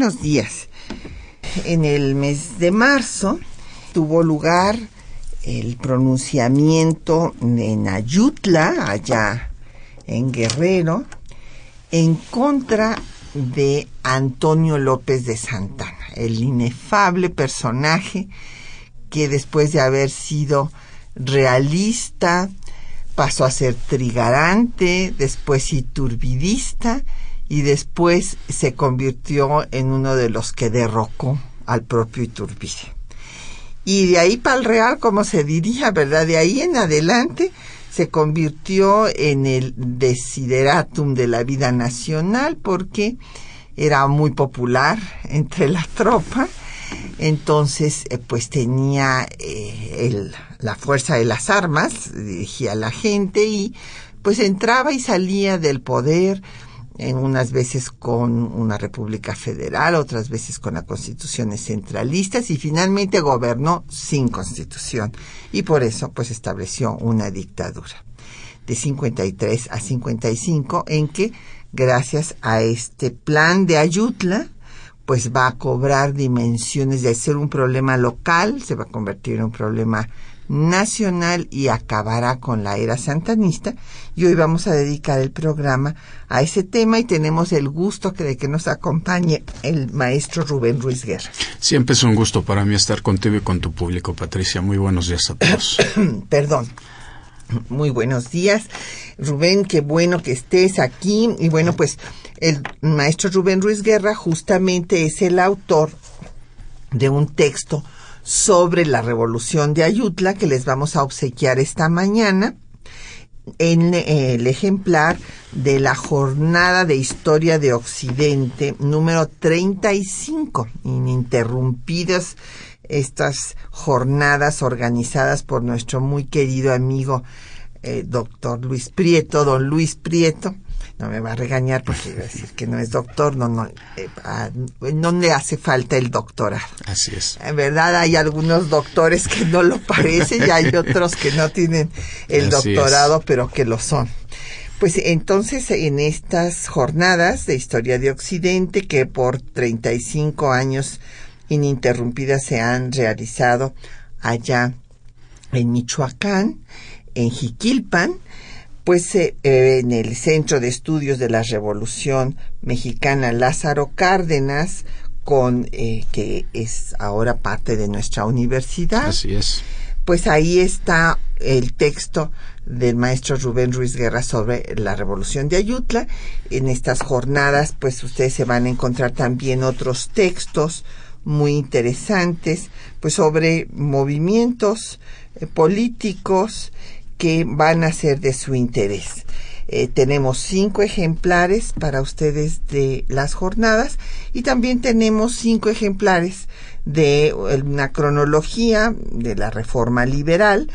Buenos días. En el mes de marzo tuvo lugar el pronunciamiento en Ayutla, allá en Guerrero, en contra de Antonio López de Santana, el inefable personaje que después de haber sido realista pasó a ser trigarante, después iturbidista y después se convirtió en uno de los que derrocó al propio Iturbide. Y de ahí para el Real, como se diría, ¿verdad? De ahí en adelante se convirtió en el desideratum de la vida nacional porque era muy popular entre la tropa. Entonces, eh, pues tenía eh, el, la fuerza de las armas, dirigía a la gente y pues entraba y salía del poder en unas veces con una república federal, otras veces con las constituciones centralistas y finalmente gobernó sin constitución y por eso pues estableció una dictadura de 53 a 55 en que gracias a este plan de Ayutla pues va a cobrar dimensiones de ser un problema local, se va a convertir en un problema nacional y acabará con la era santanista. Y hoy vamos a dedicar el programa a ese tema y tenemos el gusto de que nos acompañe el maestro Rubén Ruiz Guerra. Siempre es un gusto para mí estar contigo y con tu público, Patricia. Muy buenos días a todos. Perdón. Muy buenos días, Rubén, qué bueno que estés aquí. Y bueno, pues el maestro Rubén Ruiz Guerra justamente es el autor de un texto sobre la revolución de Ayutla que les vamos a obsequiar esta mañana en el ejemplar de la Jornada de Historia de Occidente número 35, ininterrumpidas estas jornadas organizadas por nuestro muy querido amigo eh, doctor Luis Prieto, don Luis Prieto, no me va a regañar porque iba a decir que no es doctor, no, no, eh, no le hace falta el doctorado. Así es. En verdad hay algunos doctores que no lo parecen y hay otros que no tienen el doctorado, pero que lo son. Pues entonces en estas jornadas de historia de Occidente que por 35 años ininterrumpidas se han realizado allá en Michoacán, en Jiquilpan, pues eh, en el Centro de Estudios de la Revolución Mexicana Lázaro Cárdenas, con eh, que es ahora parte de nuestra universidad. Así es. Pues ahí está el texto del maestro Rubén Ruiz Guerra sobre la revolución de Ayutla. En estas jornadas, pues ustedes se van a encontrar también otros textos muy interesantes, pues sobre movimientos eh, políticos que van a ser de su interés. Eh, tenemos cinco ejemplares para ustedes de las jornadas y también tenemos cinco ejemplares de una cronología de la reforma liberal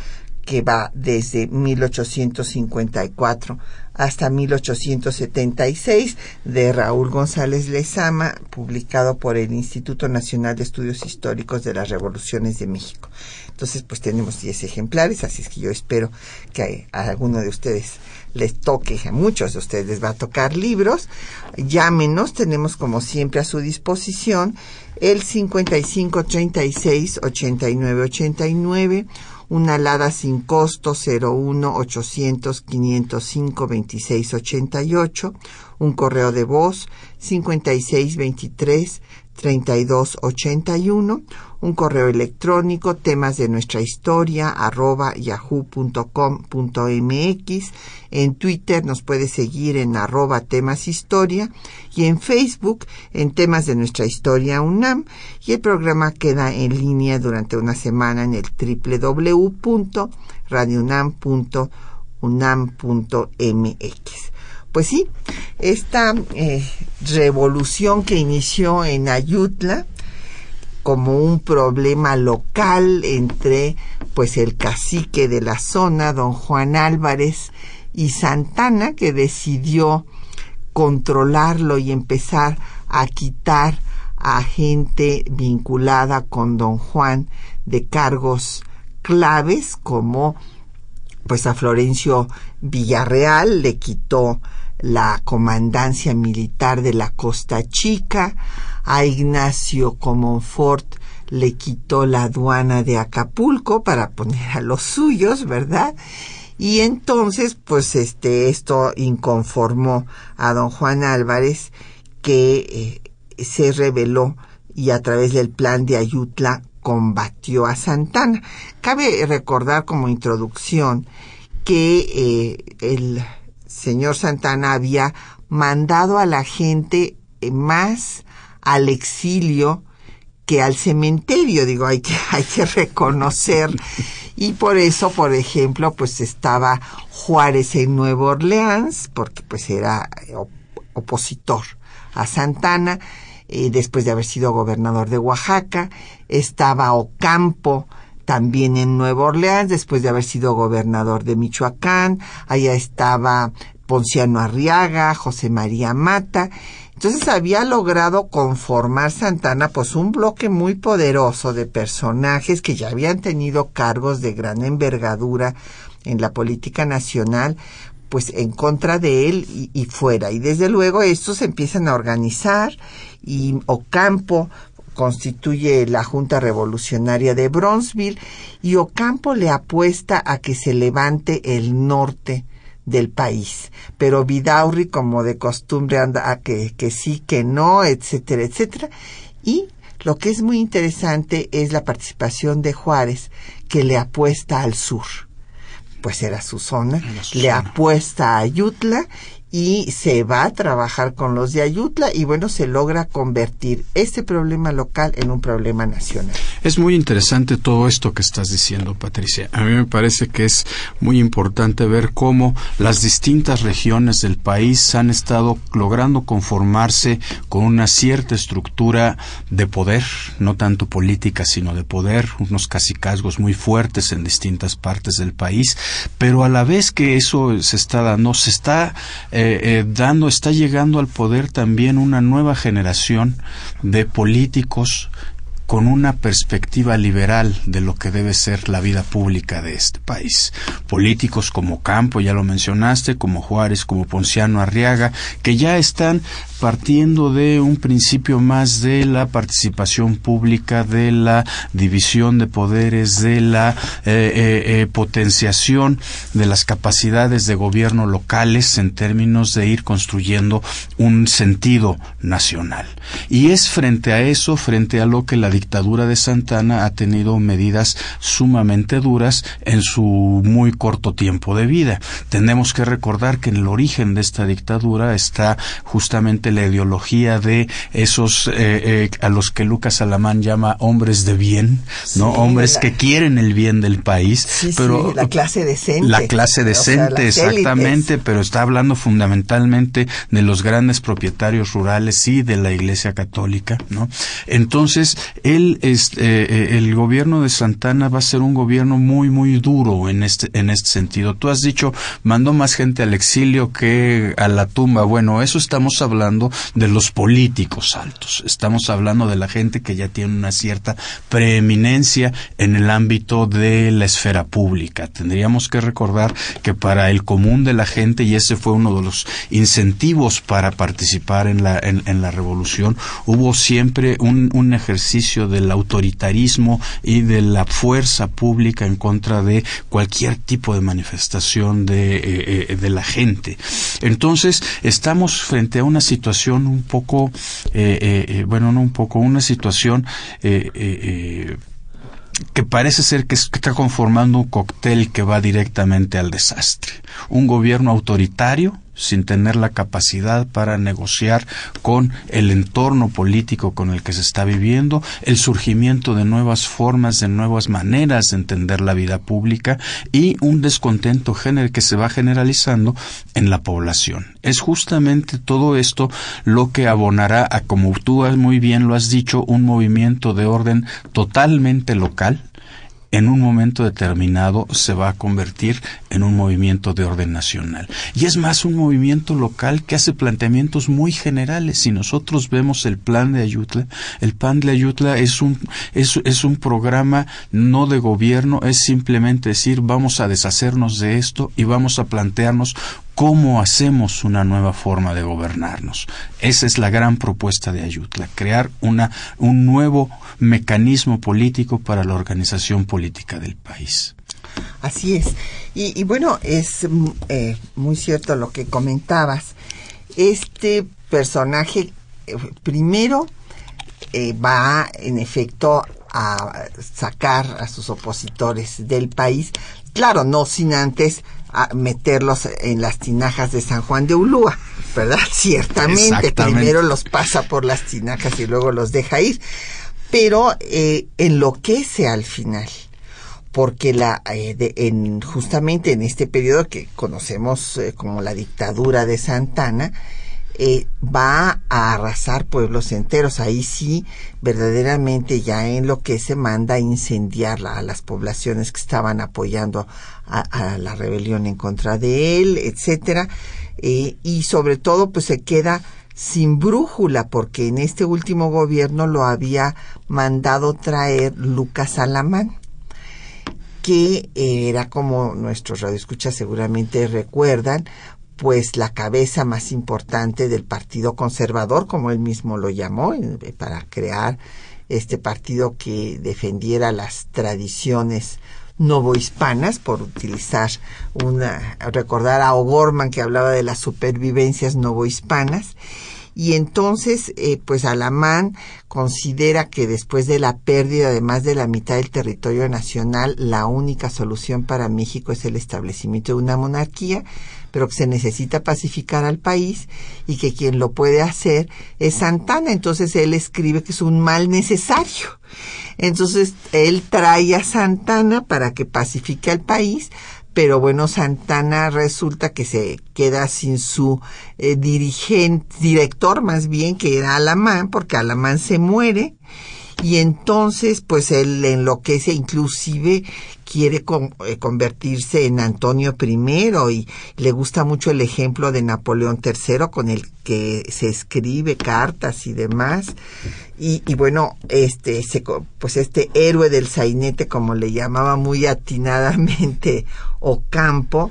que va desde 1854 hasta 1876 de Raúl González Lezama, publicado por el Instituto Nacional de Estudios Históricos de las Revoluciones de México. Entonces, pues tenemos 10 ejemplares, así es que yo espero que a, alguno de ustedes les toque, a muchos de ustedes les va a tocar libros. Llámenos, tenemos como siempre a su disposición el 55 36 89 89 una alada sin costo 01 800 505 26 88, un correo de voz 56 23 3281, un correo electrónico, temas de nuestra historia, arroba yahoo.com.mx. En Twitter nos puede seguir en arroba temas historia y en Facebook en temas de nuestra historia UNAM y el programa queda en línea durante una semana en el www.radiounam.unam.mx. Pues sí, esta eh, revolución que inició en Ayutla como un problema local entre pues el cacique de la zona, don Juan Álvarez, y Santana, que decidió controlarlo y empezar a quitar a gente vinculada con don Juan de cargos claves como pues a Florencio Villarreal le quitó la comandancia militar de la Costa Chica, a Ignacio Comonfort le quitó la aduana de Acapulco para poner a los suyos, ¿verdad? Y entonces, pues este, esto inconformó a don Juan Álvarez, que eh, se rebeló y a través del plan de Ayutla combatió a Santana. Cabe recordar como introducción que eh, el señor Santana había mandado a la gente eh, más al exilio que al cementerio, digo, hay que, hay que reconocer. Y por eso, por ejemplo, pues estaba Juárez en Nueva Orleans, porque pues era eh, opositor a Santana, eh, después de haber sido gobernador de Oaxaca, estaba Ocampo, también en Nueva Orleans, después de haber sido gobernador de Michoacán, allá estaba Ponciano Arriaga, José María Mata. Entonces había logrado conformar Santana pues un bloque muy poderoso de personajes que ya habían tenido cargos de gran envergadura en la política nacional, pues en contra de él y, fuera. Y desde luego estos empiezan a organizar y Ocampo constituye la Junta Revolucionaria de Bronzeville y Ocampo le apuesta a que se levante el norte del país. Pero Vidaurri, como de costumbre, anda a que, que sí, que no, etcétera, etcétera. Y lo que es muy interesante es la participación de Juárez, que le apuesta al sur. Pues era su zona, le apuesta a Ayutla y se va a trabajar con los de Ayutla y bueno, se logra convertir este problema local en un problema nacional. Es muy interesante todo esto que estás diciendo, Patricia. A mí me parece que es muy importante ver cómo las distintas regiones del país han estado logrando conformarse con una cierta estructura de poder, no tanto política, sino de poder, unos cacicazgos muy fuertes en distintas partes del país, pero a la vez que eso se está dando, se está eh, eh, dando, está llegando al poder también una nueva generación de políticos con una perspectiva liberal de lo que debe ser la vida pública de este país. Políticos como Campo, ya lo mencionaste, como Juárez, como Ponciano Arriaga, que ya están partiendo de un principio más de la participación pública, de la división de poderes, de la eh, eh, eh, potenciación de las capacidades de gobierno locales en términos de ir construyendo un sentido nacional. Y es frente a eso, frente a lo que la dictadura de Santana ha tenido medidas sumamente duras en su muy corto tiempo de vida. Tenemos que recordar que en el origen de esta dictadura está justamente la ideología de esos eh, eh, a los que Lucas Alamán llama hombres de bien, no hombres que quieren el bien del país, pero la clase decente, la clase decente, exactamente, pero está hablando fundamentalmente de los grandes propietarios rurales y de la Iglesia Católica, ¿no? Entonces él, este, eh, el gobierno de Santana va a ser un gobierno muy, muy duro en este, en este sentido. Tú has dicho, mandó más gente al exilio que a la tumba. Bueno, eso estamos hablando de los políticos altos. Estamos hablando de la gente que ya tiene una cierta preeminencia en el ámbito de la esfera pública. Tendríamos que recordar que para el común de la gente, y ese fue uno de los incentivos para participar en la, en, la revolución, hubo siempre un, un ejercicio del autoritarismo y de la fuerza pública en contra de cualquier tipo de manifestación de, eh, eh, de la gente. Entonces, estamos frente a una situación situación un poco, eh, bueno, no un poco, una situación que parece ser que está conformando un cóctel que va directamente al desastre. Un gobierno autoritario sin tener la capacidad para negociar con el entorno político con el que se está viviendo, el surgimiento de nuevas formas, de nuevas maneras de entender la vida pública y un descontento general que se va generalizando en la población. Es justamente todo esto lo que abonará a, como tú muy bien lo has dicho, un movimiento de orden totalmente local, en un momento determinado se va a convertir en un movimiento de orden nacional. Y es más un movimiento local que hace planteamientos muy generales. Si nosotros vemos el plan de Ayutla, el plan de Ayutla es un, es, es un programa no de gobierno, es simplemente decir vamos a deshacernos de esto y vamos a plantearnos cómo hacemos una nueva forma de gobernarnos. Esa es la gran propuesta de Ayutla, crear una, un nuevo mecanismo político para la organización política del país. Así es. Y, bueno, es mm, eh, muy cierto lo que comentabas. Este personaje, eh, primero, eh, va en efecto a sacar a sus opositores del país, claro, no sin antes a meterlos en las tinajas de San Juan de Ulúa, ¿verdad? Ciertamente, primero los pasa por las tinajas y luego los deja ir, pero eh, enloquece al final, porque la, eh, en, justamente en este periodo que conocemos eh, como la dictadura de Santana, eh, va a arrasar pueblos enteros. Ahí sí, verdaderamente ya en lo que se manda a incendiar a las poblaciones que estaban apoyando a, la rebelión en contra de él, etcétera. Eh, y sobre todo, pues se queda sin brújula, porque en este último gobierno lo había mandado traer Lucas Alamán que era como nuestros radioescuchas seguramente recuerdan, pues la cabeza más importante del Partido Conservador, como él mismo lo llamó, eh, para crear este partido que defendiera las tradiciones novohispanas, por utilizar una, recordar a O'Gorman que hablaba de las supervivencias novohispanas, y entonces eh, pues Alamán considera que después de la pérdida de más de la mitad del territorio nacional la única solución para México es el establecimiento de una monarquía pero que se necesita pacificar al país y que quien lo puede hacer es Santana. Entonces él escribe que es un mal necesario. Entonces él trae a Santana para que pacifique al país, pero bueno, Santana resulta que se queda sin su eh, dirigente, director más bien, que era Alamán, porque Alamán se muere y entonces pues él enloquece, inclusive quiere eh, convertirse en Antonio I y le gusta mucho el ejemplo de Napoleón III con el que se escribe cartas y demás. Y, y bueno, este, pues este héroe del sainete, como le llamaba muy atinadamente Ocampo,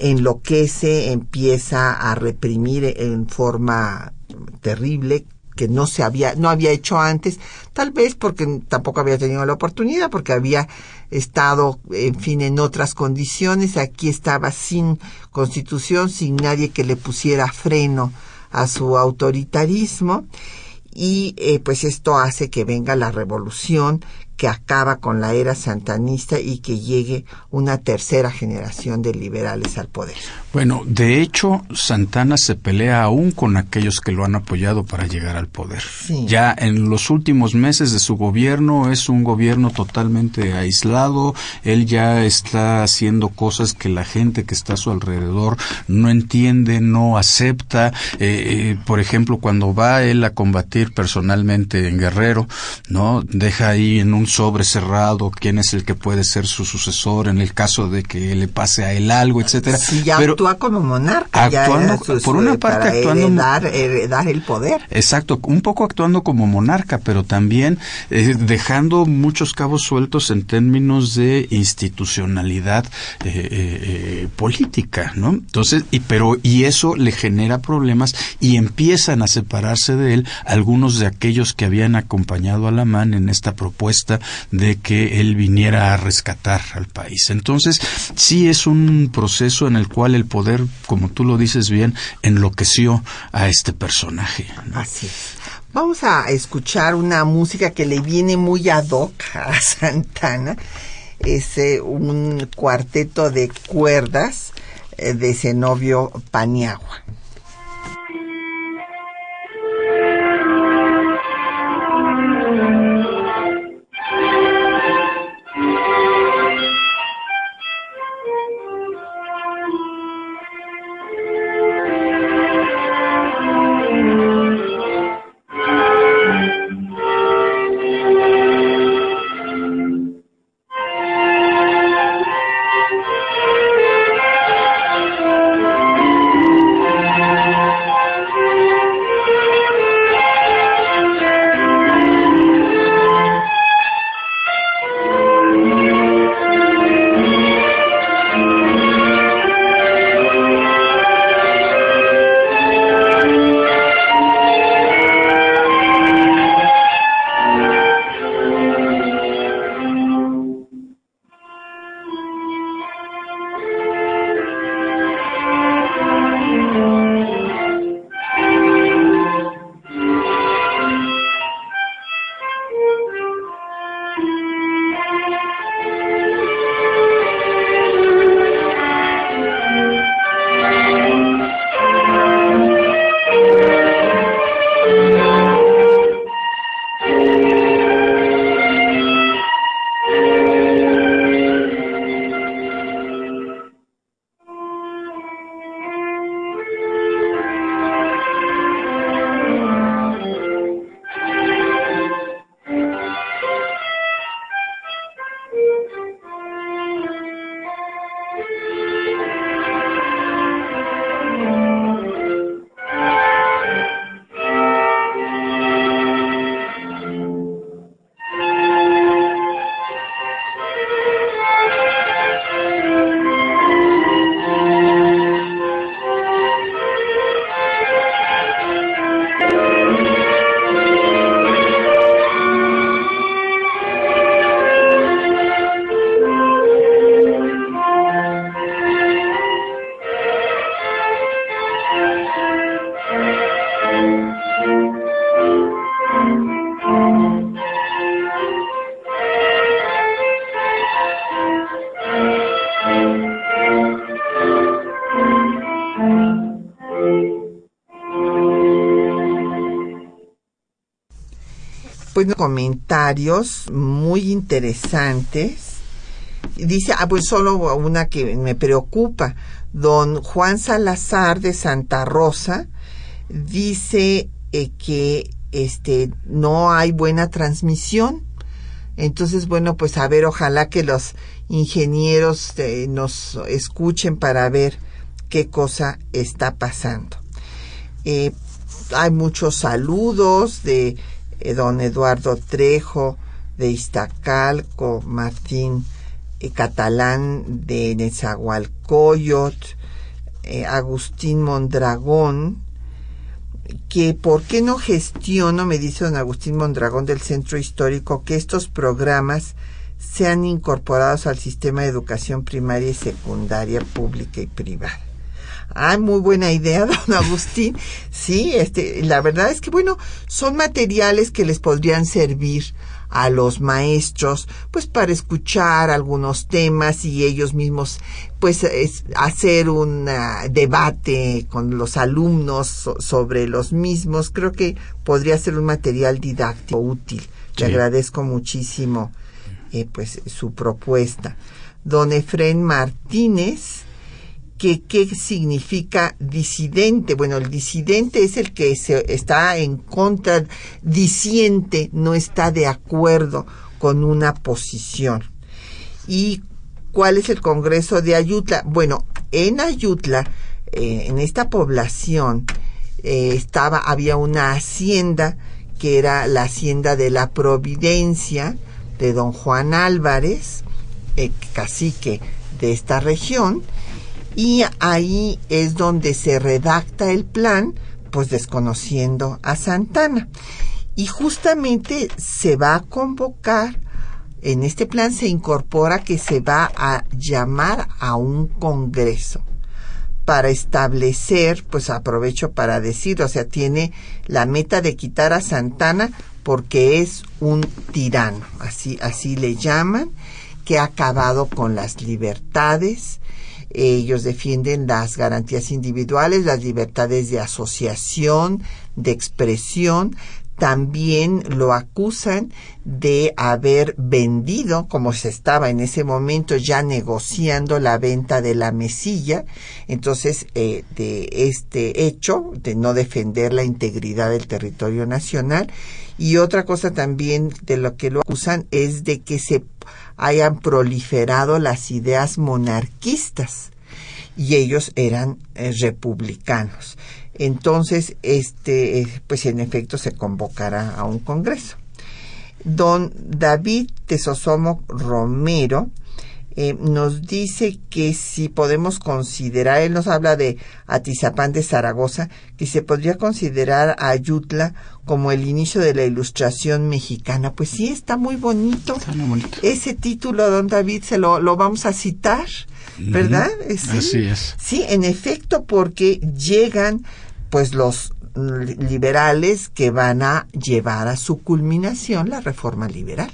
enloquece, empieza a reprimir en forma terrible que no se había, no había hecho antes, tal vez porque tampoco había tenido la oportunidad, porque había estado, en fin, en otras condiciones, aquí estaba sin constitución, sin nadie que le pusiera freno a su autoritarismo, y eh, pues esto hace que venga la revolución que acaba con la era santanista y que llegue una tercera generación de liberales al poder. Bueno, de hecho, Santana se pelea aún con aquellos que lo han apoyado para llegar al poder. Ya en los últimos meses de su gobierno es un gobierno totalmente aislado, él ya está haciendo cosas que la gente que está a su alrededor no entiende, no acepta. Eh, eh, por ejemplo, cuando va él a combatir personalmente en Guerrero, ¿no? Deja ahí en un sobre cerrado, quién es el que puede ser su sucesor en el caso de que le pase a él algo, etcétera. ya actúa como monarca, actuando, por una parte actuando heredar, el poder. Exacto, un poco actuando como monarca, pero también eh, dejando muchos cabos sueltos en términos de institucionalidad eh, eh, política, ¿no? Entonces, y pero y eso le genera problemas y empiezan a separarse de él algunos de aquellos que habían acompañado a la man en esta propuesta de que él viniera a rescatar al país. Entonces, sí es un proceso en el cual el poder, como tú lo dices bien, enloqueció a este personaje. Así es. Vamos a escuchar una música que le viene muy ad hoc a Santana. Es eh, un cuarteto de cuerdas eh, de Zenobio Paniagua. Comentarios muy interesantes. Dice, ah, pues solo una que me preocupa. Don Juan Salazar de Santa Rosa dice eh, que este no hay buena transmisión. Entonces, bueno, pues a ver, ojalá que los ingenieros eh, nos escuchen para ver qué cosa está pasando. Eh, hay muchos saludos de don Eduardo Trejo de Iztacalco, Martín eh, Catalán de Nezahualcóyotl, eh, Agustín Mondragón, que por qué no gestiono, me dice don Agustín Mondragón del Centro Histórico, que estos programas sean incorporados al sistema de educación primaria y secundaria pública y privada. Ah, muy buena idea, don Agustín. Sí, este, la verdad es que bueno, son materiales que les podrían servir a los maestros, pues para escuchar algunos temas y ellos mismos, pues hacer un ah, debate con los alumnos sobre los mismos. Creo que podría ser un material didáctico útil. Le agradezco muchísimo, eh, pues, su propuesta. Don Efren Martínez que qué significa disidente. Bueno, el disidente es el que se está en contra, disiente, no está de acuerdo con una posición. ¿Y cuál es el Congreso de Ayutla? Bueno, en Ayutla, eh, en esta población, eh, estaba, había una hacienda que era la hacienda de la Providencia de don Juan Álvarez, eh, cacique de esta región, y ahí es donde se redacta el plan, pues desconociendo a Santana. Y justamente se va a convocar en este plan se incorpora que se va a llamar a un congreso para establecer, pues aprovecho para decir, o sea, tiene la meta de quitar a Santana porque es un tirano, así, así le llaman, que ha acabado con las libertades. Ellos defienden las garantías individuales, las libertades de asociación, de expresión, también lo acusan de haber vendido, como se estaba en ese momento ya negociando la venta de la mesilla, entonces eh, de este hecho de no defender la integridad del territorio nacional. Y otra cosa también de lo que lo acusan es de que se hayan proliferado las ideas monarquistas y ellos eran eh, republicanos. Entonces, este, eh, pues en efecto se convocará a un congreso. Don David Tesosomo Romero eh, nos dice que si podemos considerar, él nos habla de Atizapán de Zaragoza, que se podría considerar a Ayutla como el inicio de la ilustración mexicana. Pues sí, está muy bonito. Está muy bonito. Ese título, don David, se lo, lo vamos a citar, ¿verdad? Eh, Sí. Así es. Sí, en efecto, porque llegan pues los liberales que van a llevar a su culminación la reforma liberal.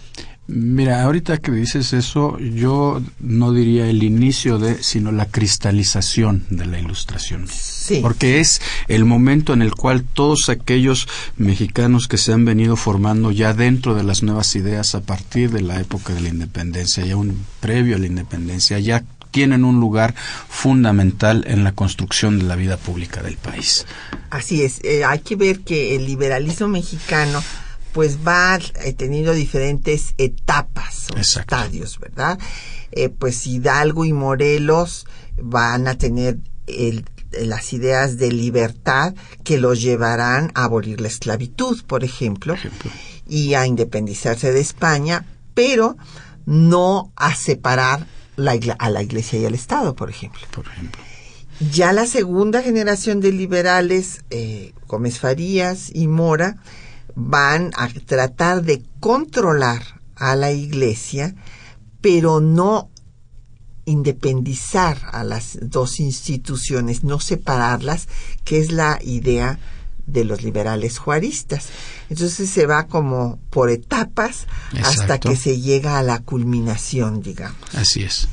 Mira, ahorita que dices eso, yo no diría el inicio de, sino la cristalización de la ilustración. Sí. Porque es el momento en el cual todos aquellos mexicanos que se han venido formando ya dentro de las nuevas ideas a partir de la época de la independencia, ya un previo a la independencia, ya tienen un lugar fundamental en la construcción de la vida pública del país. Así es, eh, hay que ver que el liberalismo mexicano pues va eh, teniendo diferentes etapas o Exacto. estadios, ¿verdad? Eh, pues Hidalgo y Morelos van a tener el- las ideas de libertad que los llevarán a abolir la esclavitud, por ejemplo, ejemplo. y a independizarse de España, pero no a separar la a la iglesia y al Estado, por ejemplo. Por ejemplo. Ya la segunda generación de liberales, eh, Gómez Farías y Mora, van a tratar de controlar a la iglesia, pero no independizar a las dos instituciones, no separarlas, que es la idea de los liberales juaristas. Entonces se va como por etapas hasta que se llega a la culminación, digamos. Así es.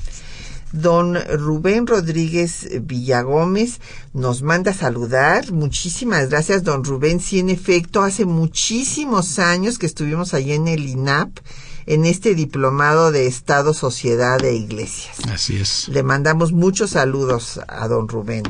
Don Rubén Rodríguez Villagómez nos manda saludar. Muchísimas gracias, don Rubén. Sí, en efecto, hace muchísimos años que estuvimos allí en el INAP, en este diplomado de Estado, Sociedad e Iglesias. Así es. Le mandamos muchos saludos a don Rubén,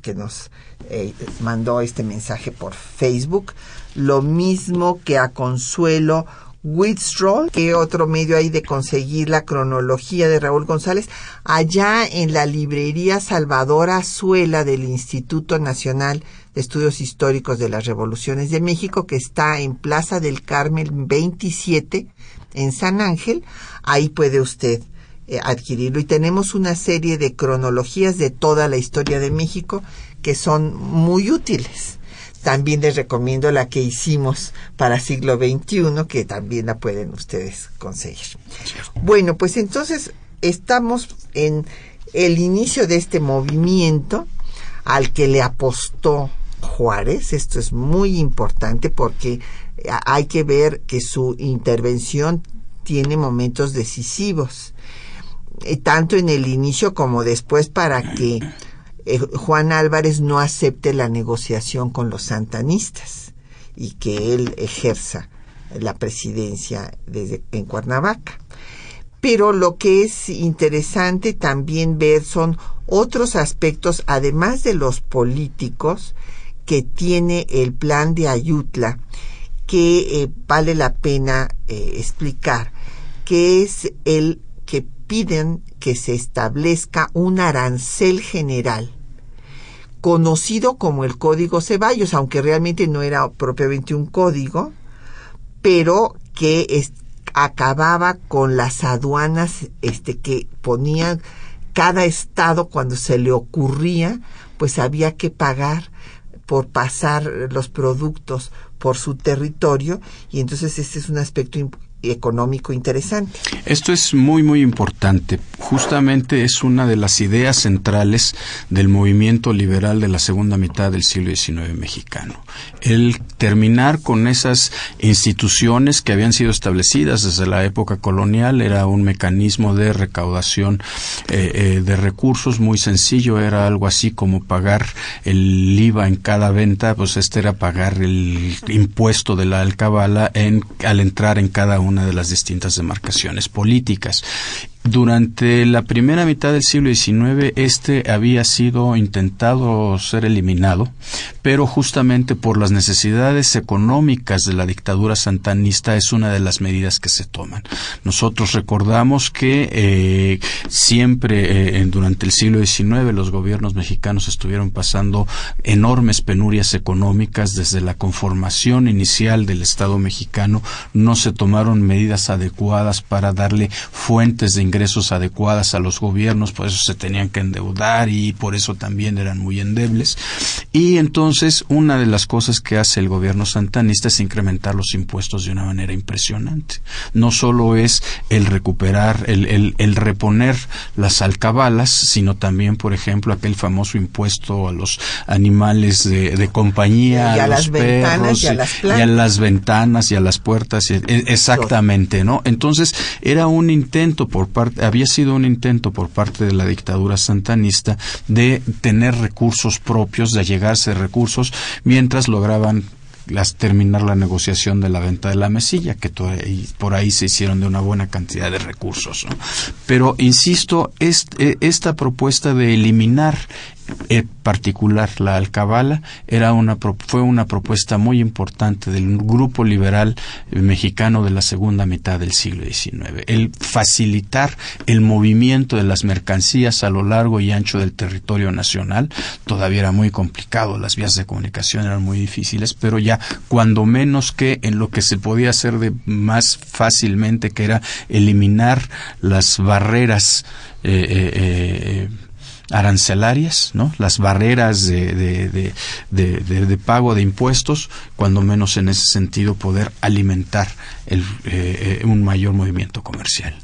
que nos eh, mandó este mensaje por Facebook. Lo mismo que a Consuelo Whitstroll, que otro medio hay de conseguir la cronología de Raúl González, allá en la librería Salvador Azuela del Instituto Nacional de Estudios Históricos de las Revoluciones de México, que está en Plaza del Carmen 27, en San Ángel. Ahí puede usted eh, adquirirlo. Y tenemos una serie de cronologías de toda la historia de México que son muy útiles. También les recomiendo la que hicimos para siglo XXI, que también la pueden ustedes conseguir. Bueno, pues entonces estamos en el inicio de este movimiento al que le apostó Juárez. Esto es muy importante porque hay que ver que su intervención tiene momentos decisivos, eh, tanto en el inicio como después para que eh, Juan Álvarez no acepte la negociación con los santanistas y que él ejerza la presidencia desde en Cuernavaca. Pero lo que es interesante también ver son otros aspectos, además de los políticos, que tiene el plan de Ayutla, que eh, vale la pena eh, explicar, que es el piden que se establezca un arancel general conocido como el Código Ceballos, aunque realmente no era propiamente un código, pero que es, acababa con las aduanas este, que ponían cada estado cuando se le ocurría, pues había que pagar por pasar los productos por su territorio y entonces este es un aspecto económico interesante. Esto es muy, muy importante. Justamente es una de las ideas centrales del movimiento liberal de la segunda mitad del siglo XIX mexicano. El terminar con esas instituciones que habían sido establecidas desde la época colonial era un mecanismo de recaudación eh, eh, de recursos muy sencillo, era algo así como pagar el IVA en cada venta, pues este era pagar el impuesto de la alcabala en, al entrar en cada una una de las distintas demarcaciones políticas. Durante la primera mitad del siglo XIX este había sido intentado ser eliminado, pero justamente por las necesidades económicas de la dictadura santanista es una de las medidas que se toman. Nosotros recordamos que eh, siempre eh, durante el siglo XIX los gobiernos mexicanos estuvieron pasando enormes penurias económicas desde la conformación inicial del Estado mexicano, no se tomaron medidas adecuadas para darle fuentes de ingresos adecuadas a los gobiernos, por eso se tenían que endeudar y por eso también eran muy endebles. Y entonces una de las cosas que hace el gobierno santanista es incrementar los impuestos de una manera impresionante. No solo es el recuperar, el, el, reponer las alcabalas, sino también, por ejemplo, aquel famoso impuesto a los animales de, compañía, y a, las ventanas y, a las y a las ventanas y a las puertas, e, exactamente, ¿no? Entonces era un intento por parte, había sido un intento por parte de la dictadura santanista de tener recursos propios, de allegarse recursos, mientras lograban las, terminar la negociación de la venta de la mesilla, que por ahí se hicieron de una buena cantidad de recursos. Pero, insisto, eh, esta propuesta de eliminar particular la alcabala era una fue una propuesta muy importante del grupo liberal mexicano de la segunda mitad del siglo XIX el facilitar el movimiento de las mercancías a lo largo y ancho del territorio nacional todavía era muy complicado las vías de comunicación eran muy difíciles pero ya cuando menos que en lo que se podía hacer de más fácilmente que era eliminar las barreras eh, eh, eh arancelarias, ¿no? las barreras de, de, de, pago de impuestos, cuando menos en ese sentido poder alimentar el, eh, eh, un mayor movimiento comercial.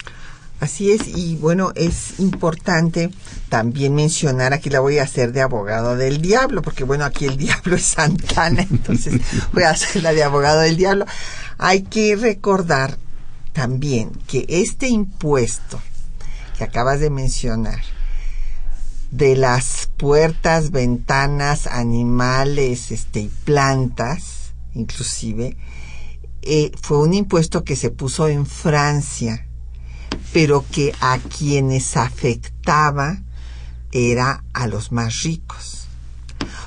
Así es, y bueno, es importante también mencionar, aquí la voy a hacer de abogado del diablo, porque bueno, aquí el diablo es Santana, entonces voy a hacer la de abogado del diablo. Hay que recordar también que este impuesto que acabas de mencionar, de las puertas, ventanas, animales, este, y plantas, inclusive, eh, fue un impuesto que se puso en Francia, pero que a quienes afectaba era a los más ricos.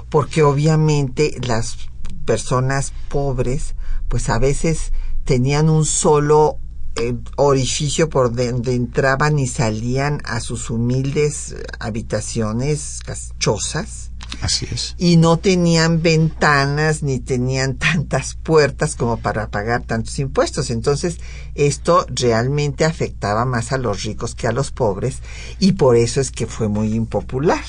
Porque obviamente las personas pobres, pues a veces tenían un solo eh, orificio por donde entraban y salían a sus humildes habitaciones, chozas. Así es. Y no tenían ventanas ni tenían tantas puertas como para pagar tantos impuestos. Entonces, esto realmente afectaba más a los ricos que a los pobres y por eso es que fue muy impopular.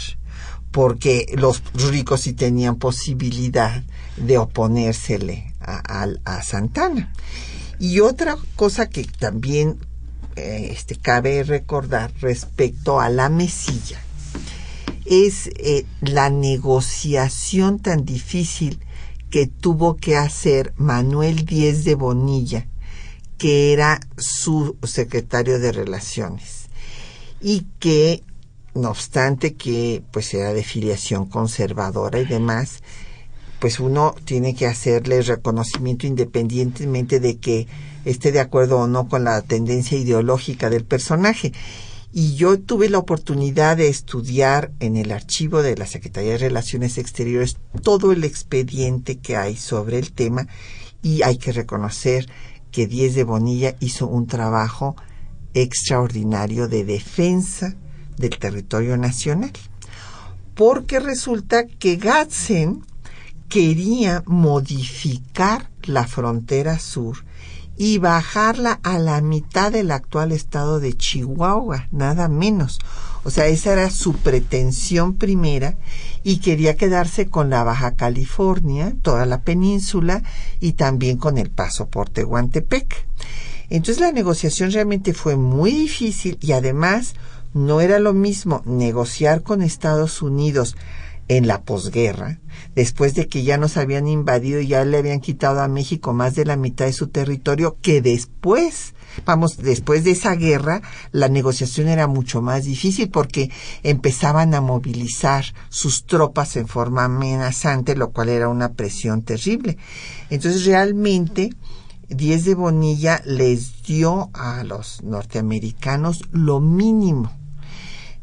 Porque los ricos sí tenían posibilidad de oponérsele a, a Santana. Y otra cosa que también eh, este, cabe recordar respecto a la mesilla es eh, la negociación tan difícil que tuvo que hacer Manuel Díez de Bonilla, que era su secretario de Relaciones, y que, no obstante que pues era de filiación conservadora y demás, pues uno tiene que hacerle reconocimiento independientemente de que esté de acuerdo o no con la tendencia ideológica del personaje. Y yo tuve la oportunidad de estudiar en el archivo de la Secretaría de Relaciones Exteriores todo el expediente que hay sobre el tema y hay que reconocer que Diez de Bonilla hizo un trabajo extraordinario de defensa del territorio nacional. Porque resulta que Gatzen quería modificar la frontera sur y bajarla a la mitad del actual estado de Chihuahua, nada menos. O sea, esa era su pretensión primera y quería quedarse con la Baja California, toda la península y también con el paso por Tehuantepec. Entonces la negociación realmente fue muy difícil y además no era lo mismo negociar con Estados Unidos en la posguerra, después de que ya nos habían invadido y ya le habían quitado a México más de la mitad de su territorio, que después, vamos, después de esa guerra, la negociación era mucho más difícil porque empezaban a movilizar sus tropas en forma amenazante, lo cual era una presión terrible. Entonces realmente, Diez de Bonilla les dio a los norteamericanos lo mínimo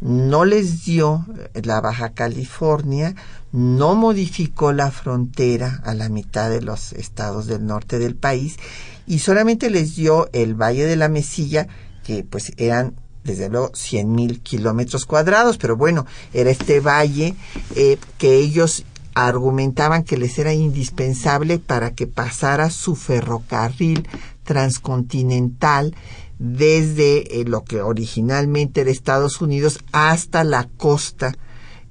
no les dio la Baja California, no modificó la frontera a la mitad de los estados del norte del país y solamente les dio el Valle de la Mesilla, que pues eran desde luego cien mil kilómetros cuadrados, pero bueno, era este valle eh, que ellos argumentaban que les era indispensable para que pasara su ferrocarril transcontinental desde eh, lo que originalmente era Estados Unidos hasta la costa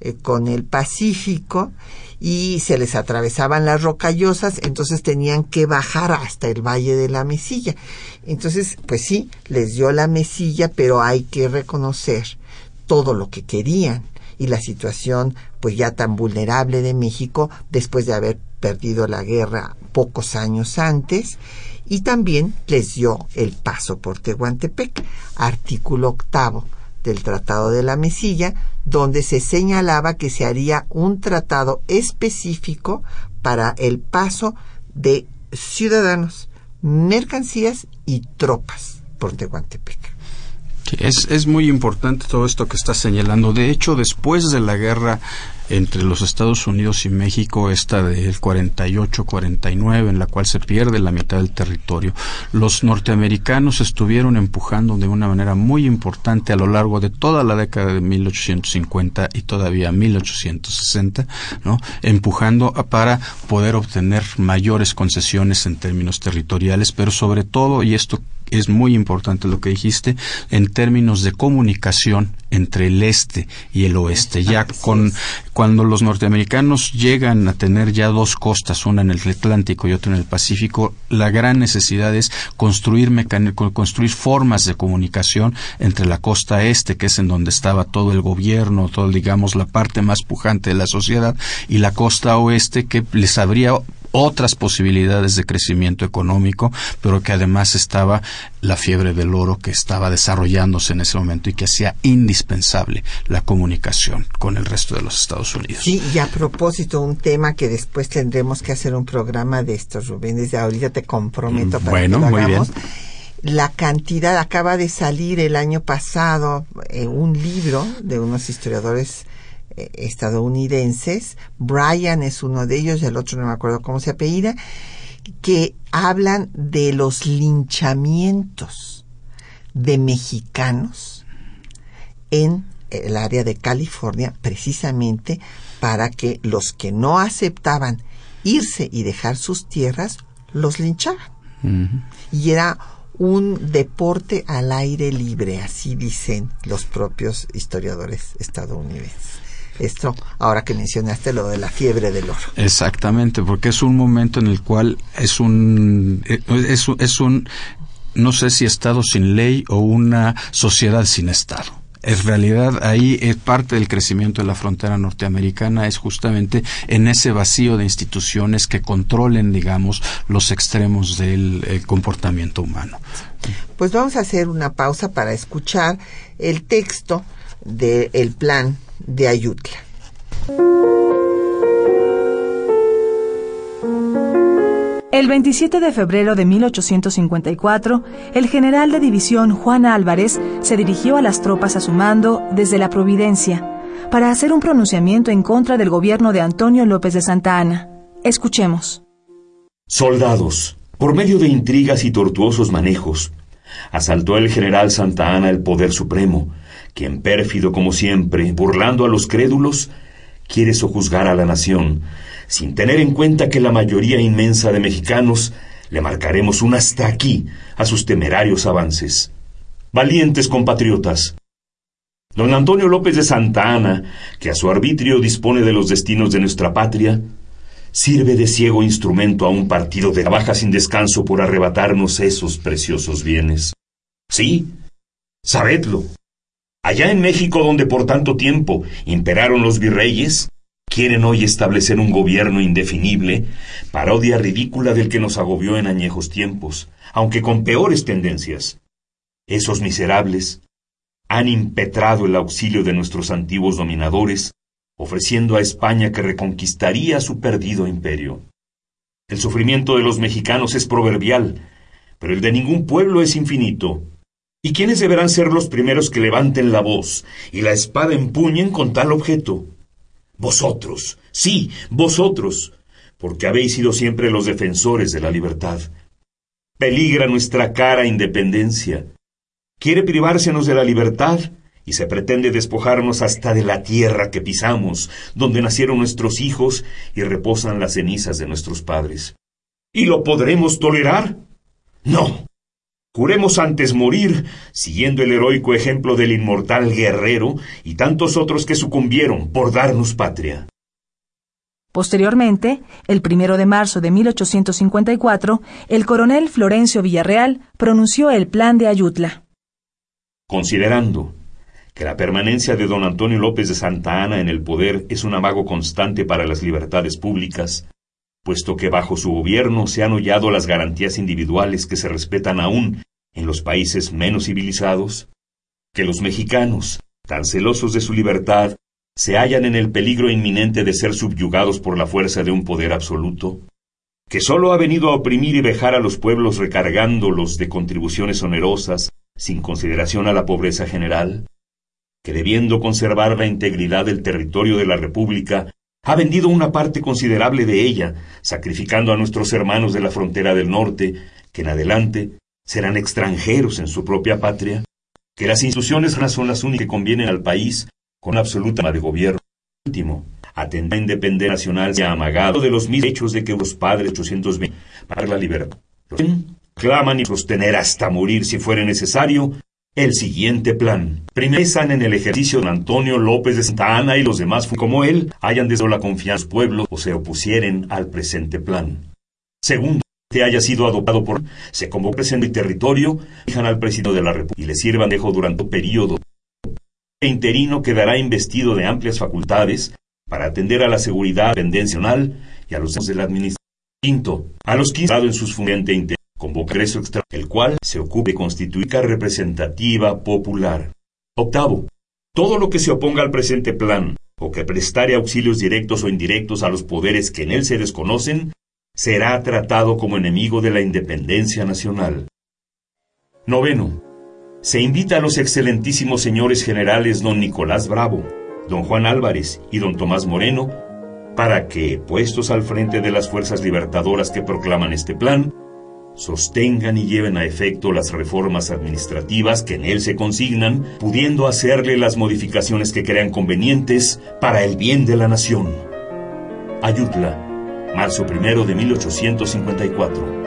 eh, con el Pacífico y se les atravesaban las rocallosas, entonces tenían que bajar hasta el Valle de la Mesilla. Entonces, pues sí, les dio la Mesilla, pero hay que reconocer todo lo que querían y la situación pues ya tan vulnerable de México después de haber perdido la guerra pocos años antes y también les dio el paso por Tehuantepec, artículo octavo del Tratado de la Mesilla, donde se señalaba que se haría un tratado específico para el paso de ciudadanos, mercancías y tropas por Tehuantepec. es, es muy importante todo esto que está señalando. De hecho, después de la guerra entre los Estados Unidos y México, esta del 48-49, en la cual se pierde la mitad del territorio. Los norteamericanos estuvieron empujando de una manera muy importante a lo largo de toda la década de 1850 y todavía 1860, ¿no? empujando para poder obtener mayores concesiones en términos territoriales, pero sobre todo, y esto es muy importante lo que dijiste en términos de comunicación entre el este y el oeste. Ya con cuando los norteamericanos llegan a tener ya dos costas, una en el Atlántico y otra en el Pacífico, la gran necesidad es construir construir formas de comunicación entre la costa este, que es en donde estaba todo el gobierno, todo digamos la parte más pujante de la sociedad, y la costa oeste que les habría otras posibilidades de crecimiento económico, pero que además estaba la fiebre del oro que estaba desarrollándose en ese momento y que hacía indispensable la comunicación con el resto de los Estados Unidos. Sí, y a propósito, un tema que después tendremos que hacer un programa de estos, Rubén, desde ahorita te comprometo para bueno, que lo muy hagamos. bien. La cantidad, acaba de salir el año pasado eh, un libro de unos historiadores estadounidenses, Brian es uno de ellos, el otro no me acuerdo cómo se apellida, que hablan de los linchamientos de mexicanos en el área de California, precisamente para que los que no aceptaban irse y dejar sus tierras, los linchaban. Y era un deporte al aire libre, así dicen los propios historiadores estadounidenses esto ahora que mencionaste lo de la fiebre del oro. Exactamente, porque es un momento en el cual es un eh, es, es un no sé si estado sin ley o una sociedad sin estado. En realidad ahí es parte del crecimiento de la frontera norteamericana es justamente en ese vacío de instituciones que controlen, digamos, los extremos del eh, comportamiento humano. Pues vamos a hacer una pausa para escuchar el texto del plan de Ayutla. El 27 de febrero de 1854, el general de división Juan Álvarez se dirigió a las tropas a su mando desde la Providencia para hacer un pronunciamiento en contra del gobierno de Antonio López de Santa Ana. Escuchemos. Soldados, por medio de intrigas y tortuosos manejos, asaltó el general Santa Ana el poder supremo, quien pérfido como siempre, burlando a los crédulos, quiere sojuzgar a la nación, sin tener en cuenta que la mayoría inmensa de mexicanos le marcaremos un hasta aquí a sus temerarios avances. Valientes compatriotas, don Antonio López de Santa Ana, que a su arbitrio dispone de los destinos de nuestra patria, sirve de ciego instrumento a un partido que trabaja sin descanso por arrebatarnos esos preciosos bienes. Sí, sabedlo. Allá en México, donde por tanto tiempo imperaron los virreyes, quieren hoy establecer un gobierno indefinible, parodia ridícula del que nos agobió en añejos tiempos, aunque con peores tendencias. Esos miserables han impetrado el auxilio de nuestros antiguos dominadores, ofreciendo a España que reconquistaría su perdido imperio. El sufrimiento de los mexicanos es proverbial, pero el de ningún pueblo es infinito. ¿Y quiénes deberán ser los primeros que levanten la voz y la espada empuñen con tal objeto? Vosotros, sí, vosotros, porque habéis sido siempre los defensores de la libertad. Peligra nuestra cara independencia. Quiere privársenos de la libertad y se pretende despojarnos hasta de la tierra que pisamos, donde nacieron nuestros hijos y reposan las cenizas de nuestros padres. ¿Y lo podremos tolerar? No. Juremos antes morir, siguiendo el heroico ejemplo del inmortal guerrero y tantos otros que sucumbieron por darnos patria. Posteriormente, el primero de marzo de 1854, el coronel Florencio Villarreal pronunció el Plan de Ayutla. Considerando que la permanencia de don Antonio López de Santa Ana en el poder es un amago constante para las libertades públicas, puesto que bajo su gobierno se han hollado las garantías individuales que se respetan aún en los países menos civilizados, que los mexicanos, tan celosos de su libertad, se hallan en el peligro inminente de ser subyugados por la fuerza de un poder absoluto, que sólo ha venido a oprimir y vejar a los pueblos recargándolos de contribuciones onerosas, sin consideración a la pobreza general, que debiendo conservar la integridad del territorio de la República, ha vendido una parte considerable de ella, sacrificando a nuestros hermanos de la frontera del norte, que en adelante serán extranjeros en su propia patria, que las instituciones son las únicas que convienen al país con absoluta de gobierno. Último, atender a independencia nacional se ha amagado de los mismos hechos de que los padres 820 para la libertad. claman y sostener hasta morir si fuere necesario el siguiente plan. Primero, en el ejercicio de Antonio López de Santa Ana y los demás como él hayan desde la confianza del pueblo o se opusieren al presente plan. Segundo, que haya sido adoptado por se convoque presente territorio, fijan al presidente de la República y le sirvan dejo durante un periodo. El interino quedará investido de amplias facultades para atender a la seguridad pendencial y a los de la administración. Quinto, a los que en sus funciones convocar eso extra, el cual se ocupe de constituir representativa popular. Octavo, todo lo que se oponga al presente plan, o que prestare auxilios directos o indirectos a los poderes que en él se desconocen, será tratado como enemigo de la independencia nacional. Noveno, se invita a los excelentísimos señores generales don Nicolás Bravo, don Juan Álvarez y don Tomás Moreno, para que, puestos al frente de las fuerzas libertadoras que proclaman este plan, sostengan y lleven a efecto las reformas administrativas que en él se consignan, pudiendo hacerle las modificaciones que crean convenientes para el bien de la nación. Ayutla, marzo primero de 1854.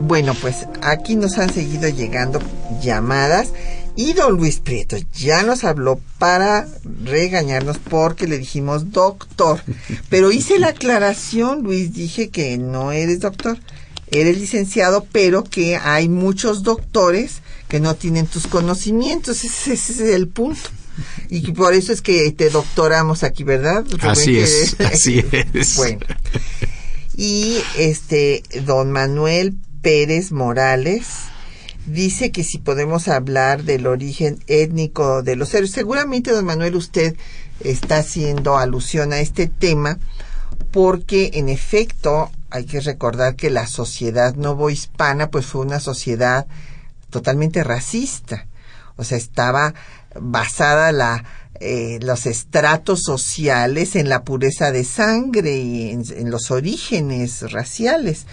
Bueno, pues aquí nos han seguido llegando llamadas y don Luis Prieto ya nos habló para regañarnos porque le dijimos doctor. Pero hice la aclaración, Luis, dije que no eres doctor, eres licenciado, pero que hay muchos doctores que no tienen tus conocimientos. Ese, es el punto. Y por eso es que te doctoramos aquí, ¿verdad? así es, así es. Bueno. Y este, don Manuel Pérez Morales dice que si podemos hablar del origen étnico de los seres. Seguramente, don Manuel, usted está haciendo alusión a este tema porque, en efecto, hay que recordar que la sociedad novohispana pues fue una sociedad totalmente racista. O sea, estaba basada la, eh, los estratos sociales en la pureza de sangre y en los orígenes raciales.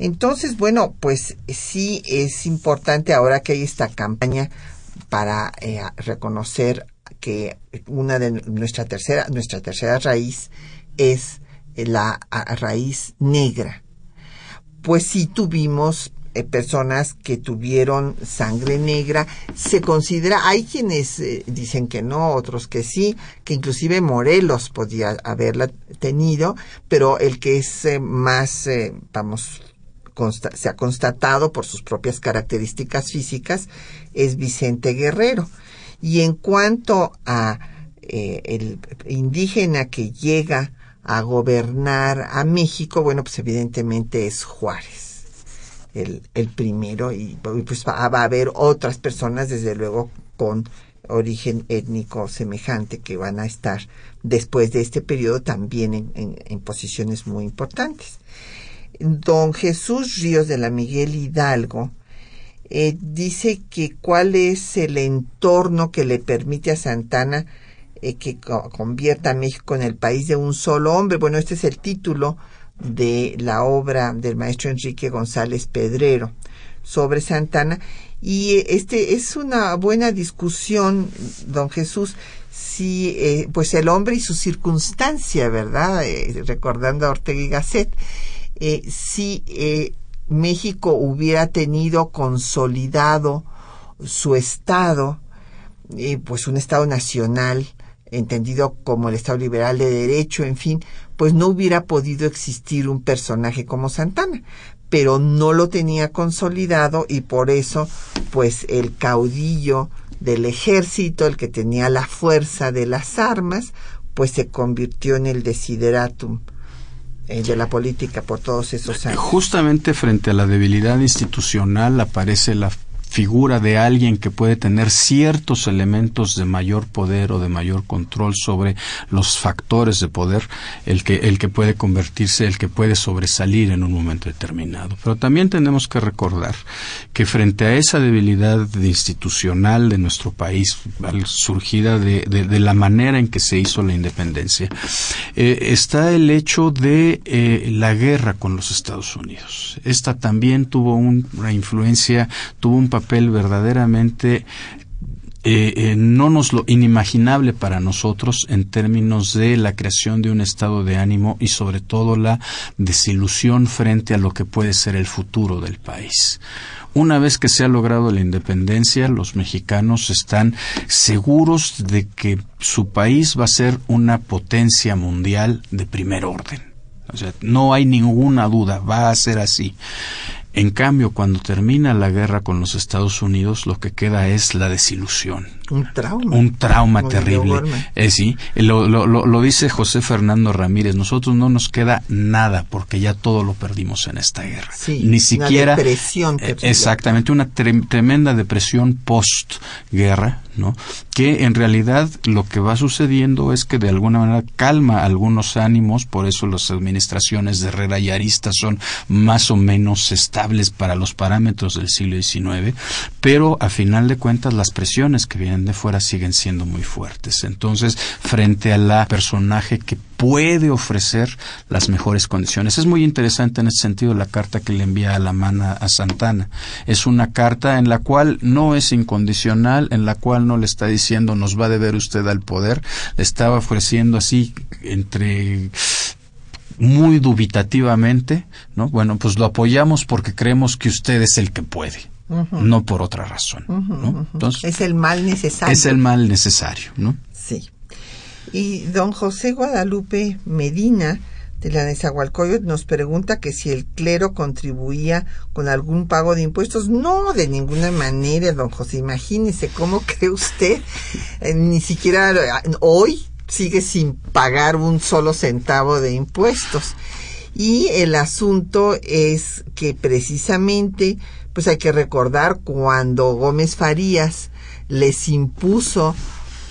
Entonces, bueno, pues sí es importante ahora que hay esta campaña para eh, reconocer que una de nuestra tercera, nuestra tercera raíz es la raíz negra. Pues sí tuvimos eh, personas que tuvieron sangre negra. Se considera, hay quienes eh, dicen que no, otros que sí, que inclusive Morelos podía haberla tenido, pero el que es eh, más, vamos, se ha constatado por sus propias características físicas es Vicente Guerrero. Y en cuanto a el indígena que llega a gobernar a México, bueno, pues evidentemente es Juárez el, el primero y pues va, a haber otras personas desde luego con origen étnico semejante que van a estar después de este periodo también en, en, posiciones muy importantes. Don Jesús Ríos de la Miguel Hidalgo eh, dice que cuál es el entorno que le permite a Santana eh, que convierta a México en el país de un solo hombre. Bueno, este es el título de la obra del maestro Enrique González Pedrero sobre Santana. Y este es una buena discusión don Jesús si eh, pues el hombre y su circunstancia verdad eh, recordando a Ortega y Gasset eh, si México hubiera tenido consolidado su estado pues un estado nacional entendido como el Estado liberal de derecho, en fin, pues no hubiera podido existir un personaje como Santana, pero no lo tenía consolidado y por eso, pues el caudillo del ejército, el que tenía la fuerza de las armas, pues se convirtió en el desideratum eh, de la política por todos esos años. Justamente frente a la debilidad institucional aparece la figura de alguien que puede tener ciertos elementos de mayor poder o de mayor control sobre los factores de poder, el que, el que puede convertirse, el que puede sobresalir en un momento determinado. Pero también tenemos que recordar que frente a esa debilidad institucional de nuestro país, surgida de, de, la manera en que se hizo la independencia, eh, está el hecho de eh, la guerra con los Estados Unidos. Esta también tuvo una influencia, tuvo un papel verdaderamente eh, eh, no nos lo inimaginable para nosotros en términos de la creación de un estado de ánimo y sobre todo la desilusión frente a lo que puede ser el futuro del país. Una vez que se ha logrado la independencia, los mexicanos están seguros de que su país va a ser una potencia mundial de primer orden. O sea, no hay ninguna duda, va a ser así. En cambio, cuando termina la guerra con los Estados Unidos, lo que queda es la desilusión. Un trauma. Un trauma terrible. Eh, sí, lo, lo, lo, dice José Fernando Ramírez. Nosotros no nos queda nada porque ya todo lo perdimos en esta guerra. Sí, Ni siquiera. Una depresión. Eh, exactamente, una tremenda depresión post-guerra, Que en realidad lo que va sucediendo es que de alguna manera calma algunos ánimos, por eso las administraciones de Herrera y Arista son más o menos estables para los parámetros del siglo XIX, pero a final de cuentas las presiones que vienen de fuera siguen siendo muy fuertes. Entonces, frente a la personaje que puede ofrecer las mejores condiciones. Es muy interesante en ese sentido la carta que le envía a la mano a Santana. Es una carta en la cual no es incondicional, en la cual no le está diciendo nos va a deber usted al poder, le estaba ofreciendo así entre muy dubitativamente, ¿no? Bueno, pues lo apoyamos porque creemos que usted es el que puede no por otra razón. ¿no? Entonces, es el mal necesario. Es el mal necesario, ¿no? Sí. Y don José Guadalupe Medina de la Nezahualcóyotl nos pregunta que si el clero contribuía con algún pago de impuestos. No, de ninguna manera, don José. Imagínese cómo cree usted, eh, ni siquiera eh, hoy sigue sin pagar un solo centavo de impuestos. Y el asunto es que precisamente pues hay que recordar cuando Gómez Farías les impuso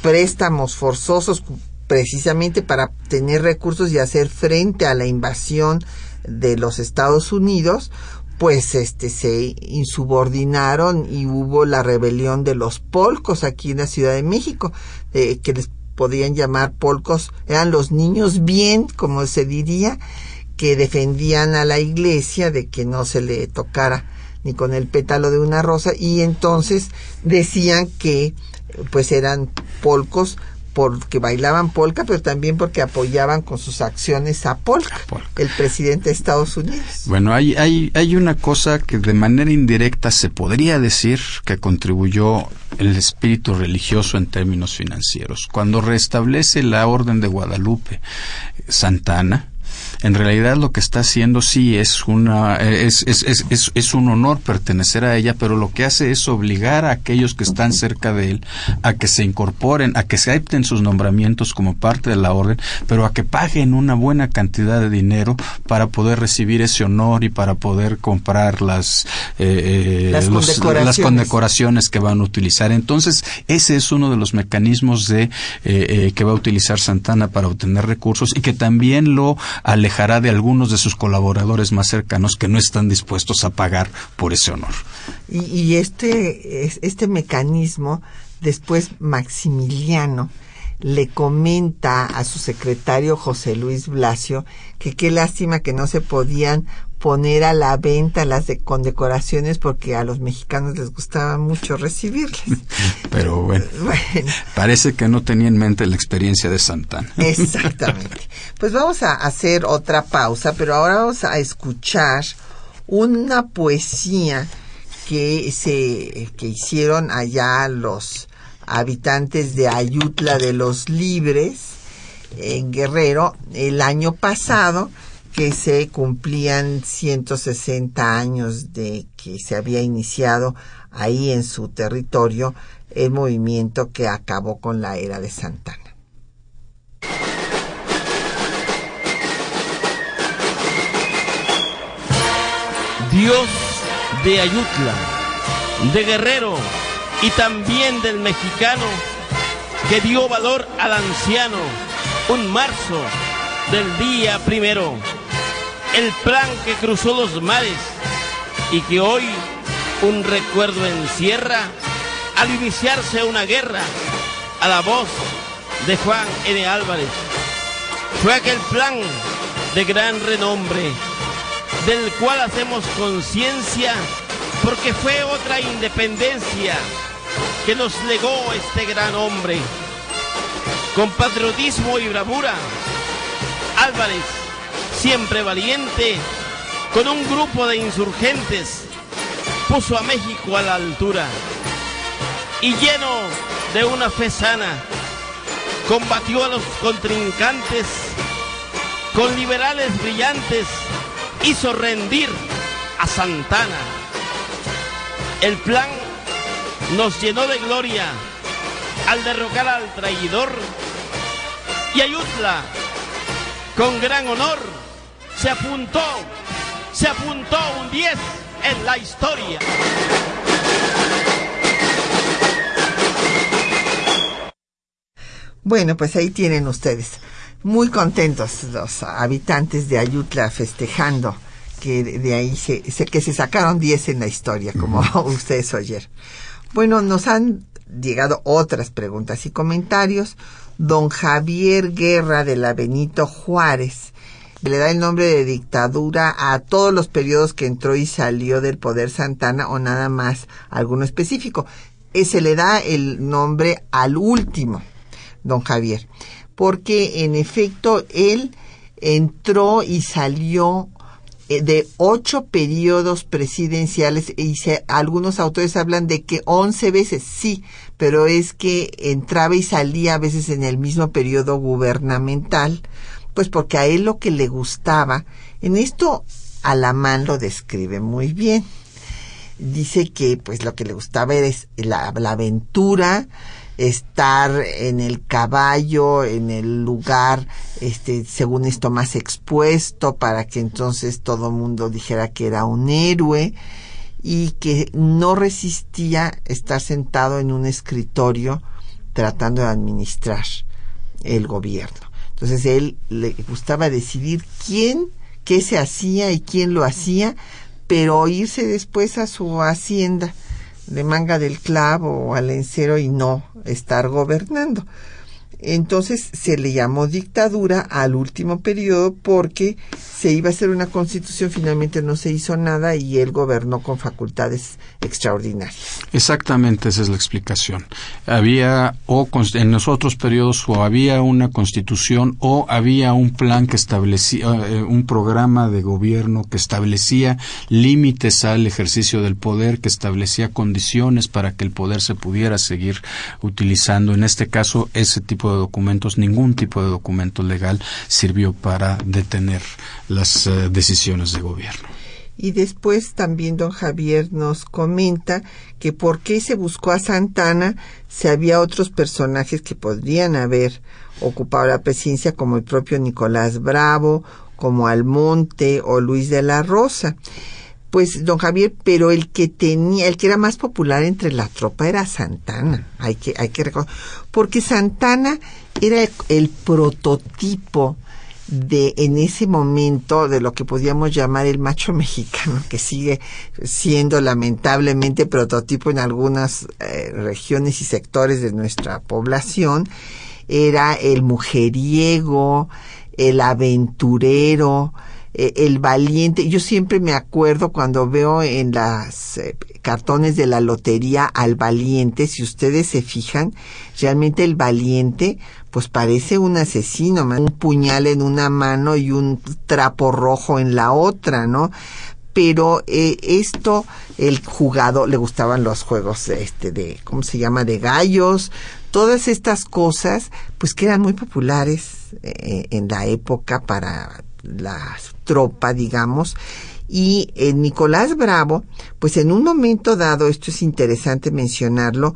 préstamos forzosos precisamente para tener recursos y hacer frente a la invasión de los Estados Unidos, pues este se insubordinaron y hubo la rebelión de los polcos aquí en la Ciudad de México, eh, que les podían llamar polcos, eran los niños bien, como se diría, que defendían a la iglesia de que no se le tocara ni con el pétalo de una rosa y entonces decían que pues eran polcos porque bailaban polka, pero también porque apoyaban con sus acciones a polka, el presidente de Estados Unidos. Bueno, hay, hay, hay una cosa que de manera indirecta se podría decir que contribuyó el espíritu religioso en términos financieros. Cuando restablece la Orden de Guadalupe Santana, en realidad lo que está haciendo sí es una es, es, es, es, un honor pertenecer a ella, pero lo que hace es obligar a aquellos que están cerca de él a que se incorporen, a que se acepten sus nombramientos como parte de la orden, pero a que paguen una buena cantidad de dinero para poder recibir ese honor y para poder comprar las eh, eh, las, condecoraciones. las, condecoraciones. que van a utilizar. Entonces, ese es uno de los mecanismos de eh, que va a utilizar Santana para obtener recursos y que también lo alejará de algunos de sus colaboradores más cercanos que no están dispuestos a pagar por ese honor. Y, y este, este mecanismo, después Maximiliano, le comenta a su secretario José Luis Blasio que qué lástima que no se podían poner a la venta las de condecoraciones porque a los mexicanos les gustaba mucho recibirlas. Pero bueno, parece que no tenía en mente la experiencia de Santana. Exactamente. Pues vamos a hacer otra pausa, pero ahora vamos a escuchar una poesía que se que hicieron allá los habitantes de Ayutla de los Libres en Guerrero el año pasado que se cumplían 160 años de que se había iniciado ahí en su territorio el movimiento que acabó con la era de Santana. Dios de Ayutla, de Guerrero y también del mexicano que dio valor al anciano un marzo del día primero el plan que cruzó los mares y que hoy un recuerdo encierra al iniciarse una guerra a la voz de Juan N. Álvarez. Fue aquel plan de gran renombre del cual hacemos conciencia porque fue otra independencia que nos legó este gran hombre. Con patriotismo y bravura, Álvarez siempre valiente, con un grupo de insurgentes, puso a México a la altura y lleno de una fe sana, combatió a los contrincantes con liberales brillantes, hizo rendir a Santana. El plan nos llenó de gloria al derrocar al traidor y Ayutla, con gran honor, se apuntó, se apuntó un 10 en la historia. Bueno, pues ahí tienen ustedes. Muy contentos los habitantes de Ayutla festejando que de ahí se, que se sacaron 10 en la historia, como ustedes oyeron. Bueno, nos han llegado otras preguntas y comentarios. Don Javier Guerra de la Benito Juárez le da el nombre de dictadura a todos los periodos que entró y salió del poder Santana o nada más alguno específico. Se le da el nombre al último, don Javier, porque en efecto él entró y salió eh, de ocho periodos presidenciales y algunos autores hablan de que once veces, sí, pero es que entraba y salía a veces en el mismo periodo gubernamental pues porque a él lo que le gustaba, en esto Alamán lo describe muy bien. Dice que pues lo que le gustaba era la, aventura, estar en el caballo, en el lugar, este, según esto más expuesto, para que entonces todo el mundo dijera que era un héroe y que no resistía estar sentado en un escritorio tratando de administrar el gobierno. Entonces él le gustaba decidir quién, qué se hacía y quién lo hacía, pero irse después a su hacienda de manga del clavo o al encero y no estar gobernando. Entonces se le llamó dictadura al último periodo porque se iba a hacer una constitución, finalmente no se hizo nada y él gobernó con facultades extraordinarias. Exactamente, esa es la explicación. Había o en los otros periodos o había una constitución o había un plan que establecía, eh, un programa de gobierno que establecía límites al ejercicio del poder, que establecía condiciones para que el poder se pudiera seguir utilizando. En este caso, ese tipo de documentos, ningún tipo de documento legal sirvió para detener las eh, decisiones de gobierno. Y después también don Javier nos comenta que por qué se buscó a Santana si había otros personajes que podrían haber ocupado la presidencia como el propio Nicolás Bravo, como Almonte o Luis de la Rosa. Pues don Javier, pero el que tenía, el que era más popular entre la tropa era Santana, hay que, hay que recordar, porque Santana era el, prototipo de en ese momento de lo que podíamos llamar el macho mexicano, que sigue siendo lamentablemente prototipo en algunas eh, regiones y sectores de nuestra población, era el mujeriego, el aventurero, eh, el valiente. Yo siempre me acuerdo cuando veo en las eh, cartones de la lotería al valiente, si ustedes se fijan, realmente el valiente pues parece un asesino, un puñal en una mano y un trapo rojo en la otra, ¿no? Pero eh, esto, el jugador, le gustaban los juegos este de, ¿cómo se llama? de gallos, todas estas cosas, pues que eran muy populares en la época para la tropa, digamos, y eh, Nicolás Bravo, pues en un momento dado, esto es interesante mencionarlo,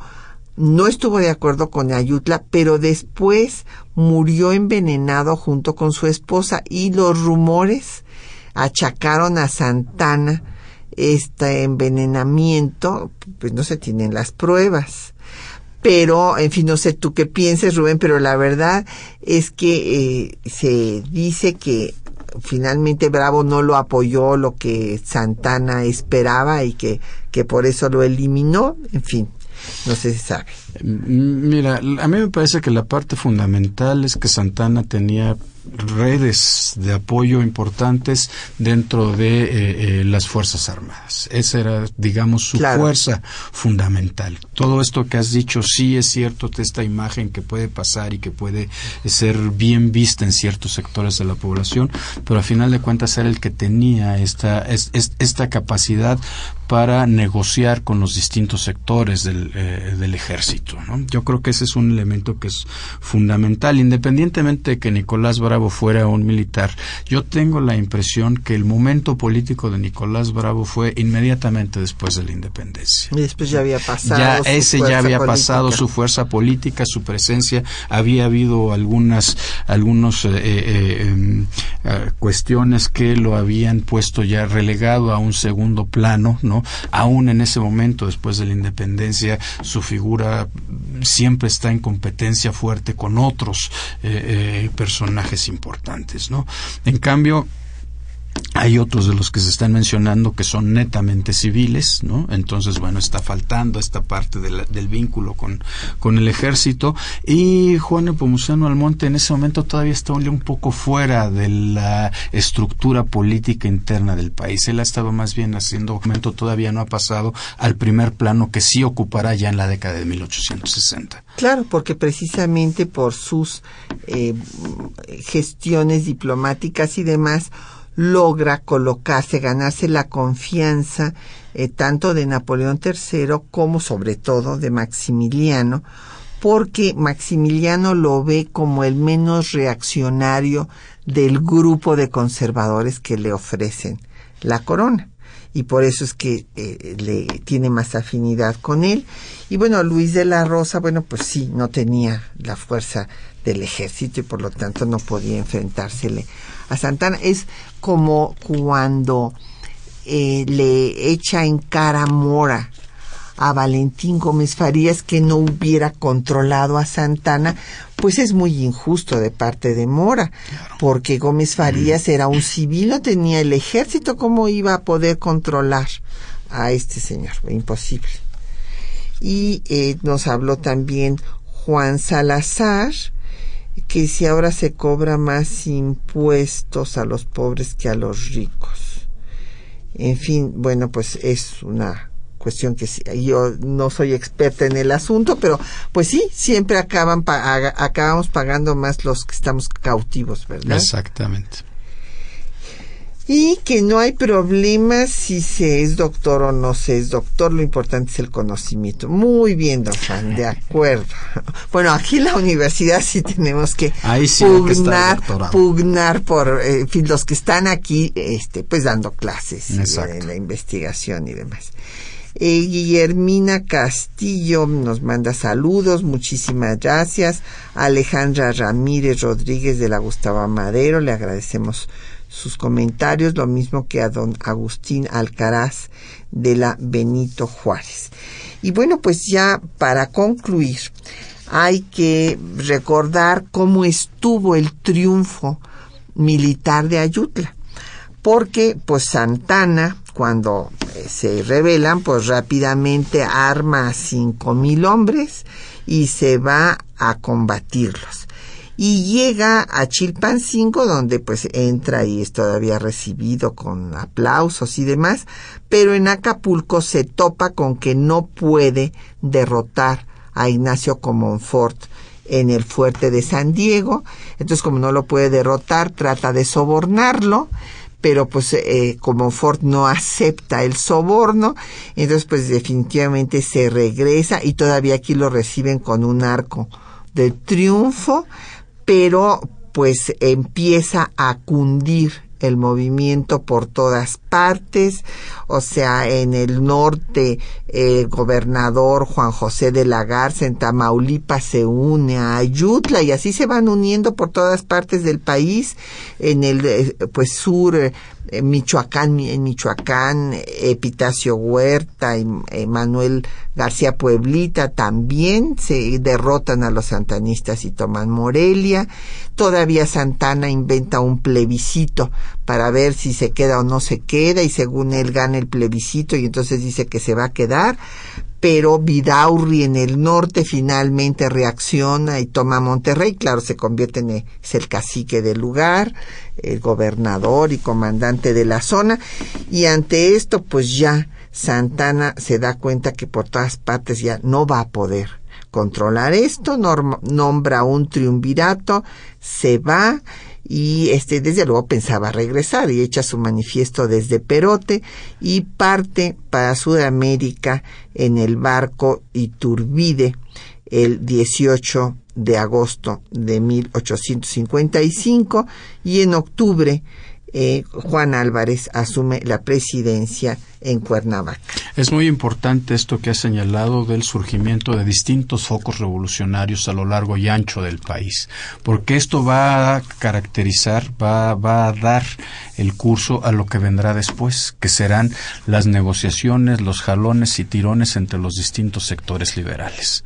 no estuvo de acuerdo con Ayutla, pero después murió envenenado junto con su esposa y los rumores achacaron a Santana este envenenamiento, pues no se tienen las pruebas. Pero, en fin, no sé tú qué pienses, Rubén, pero la verdad es que eh, se dice que finalmente Bravo no lo apoyó lo que Santana esperaba y que, que por eso lo eliminó, en fin, no sé si sabe. Mira, a mí me parece que la parte fundamental es que Santana tenía redes de apoyo importantes dentro de eh, eh, las Fuerzas Armadas. Esa era, digamos, su fuerza fundamental. Todo esto que has dicho sí es cierto, esta imagen que puede pasar y que puede ser bien vista en ciertos sectores de la población, pero al final de cuentas era el que tenía esta, esta capacidad para negociar con los distintos sectores del, eh, del ejército. Yo creo que ese es un elemento que es fundamental, independientemente de que Nicolás Bravo fuera un militar. Yo tengo la impresión que el momento político de Nicolás Bravo fue inmediatamente después de la independencia. Y después ya había pasado. Ya ese ya había pasado su fuerza política, su presencia. Había habido algunas, algunos eh, eh, em, cuestiones que lo habían puesto ya relegado a un segundo plano, ¿no? Aún en ese momento, después de la independencia, su figura siempre está en competencia fuerte con otros eh, eh, personajes importantes, ¿no? En cambio, hay otros de los que se están mencionando que son netamente civiles, ¿no? Entonces, bueno, está faltando esta parte del vínculo con, el ejército. Y Juan Epomuceno Almonte en ese momento todavía está un poco fuera de la estructura política interna del país. Él ha estado más bien haciendo, momento todavía no ha pasado al primer plano que sí ocupará ya en la década de 1860. Claro, porque precisamente por sus eh, gestiones diplomáticas y demás, logra colocarse, ganarse la confianza eh, tanto de Napoleón III como sobre todo de Maximiliano, porque Maximiliano lo ve como el menos reaccionario del grupo de conservadores que le ofrecen la corona y por eso es que eh, le tiene más afinidad con él. Y bueno, Luis de la Rosa, bueno, pues sí, no tenía la fuerza del ejército y por lo tanto no podía enfrentársele a Santana. Es como cuando eh, le echa en cara Mora a Valentín Gómez Farías que no hubiera controlado a Santana, pues es muy injusto de parte de Mora, porque Gómez Farías era un civil, no tenía el ejército, ¿cómo iba a poder controlar a este señor? Imposible. Y eh, nos habló también Juan Salazar, que si ahora se cobra más impuestos a los pobres que a los ricos. En fin, bueno, pues es una cuestión que yo no soy experta en el asunto, pero pues sí, siempre acaban acabamos pagando más los que estamos cautivos, ¿verdad? Exactamente y que no hay problema si se es doctor o no se es doctor, lo importante es el conocimiento. Muy bien, don Juan, de acuerdo. Bueno, aquí en la universidad sí tenemos que pugnar, pugnar por eh, los que están aquí, este, pues dando clases en la investigación y demás. Eh, Guillermina Castillo nos manda saludos, muchísimas gracias. Alejandra Ramírez Rodríguez de la Gustavo Madero, le agradecemos sus comentarios, lo mismo que a don Agustín Alcaraz de la Benito Juárez. Y bueno, pues ya para concluir, hay que recordar cómo estuvo el triunfo militar de Ayutla, porque pues Santana, cuando eh, se rebelan, pues rápidamente arma a cinco mil hombres y se va a combatirlos y llega a Chilpancingo donde pues entra y es todavía recibido con aplausos y demás, pero en Acapulco se topa con que no puede derrotar a Ignacio Comonfort en el fuerte de San Diego, entonces como no lo puede derrotar trata de sobornarlo, pero pues eh, Comonfort no acepta el soborno, entonces pues definitivamente se regresa y todavía aquí lo reciben con un arco de triunfo, pero pues empieza a cundir el movimiento por todas partes, o sea, en el norte el gobernador Juan José de la Garza en Tamaulipas se une a Ayutla y así se van uniendo por todas partes del país, en el eh, pues sur en Michoacán, en Michoacán, Epitacio Huerta y Manuel García Pueblita también se derrotan a los santanistas y toman Morelia. Todavía Santana inventa un plebiscito para ver si se queda o no se queda y según él gana el plebiscito y entonces dice que se va a quedar pero Vidaurri en el norte finalmente reacciona y toma Monterrey, claro, se convierte en es el cacique del lugar, el gobernador y comandante de la zona, y ante esto pues ya Santana se da cuenta que por todas partes ya no va a poder controlar esto, nombra un triunvirato, se va y este desde luego pensaba regresar y echa su manifiesto desde Perote y parte para Sudamérica en el barco Iturbide el 18 de agosto de 1855 y en octubre eh, Juan Álvarez asume la presidencia en Cuernavaca. Es muy importante esto que ha señalado del surgimiento de distintos focos revolucionarios a lo largo y ancho del país, porque esto va a caracterizar, va, va a dar el curso a lo que vendrá después, que serán las negociaciones, los jalones y tirones entre los distintos sectores liberales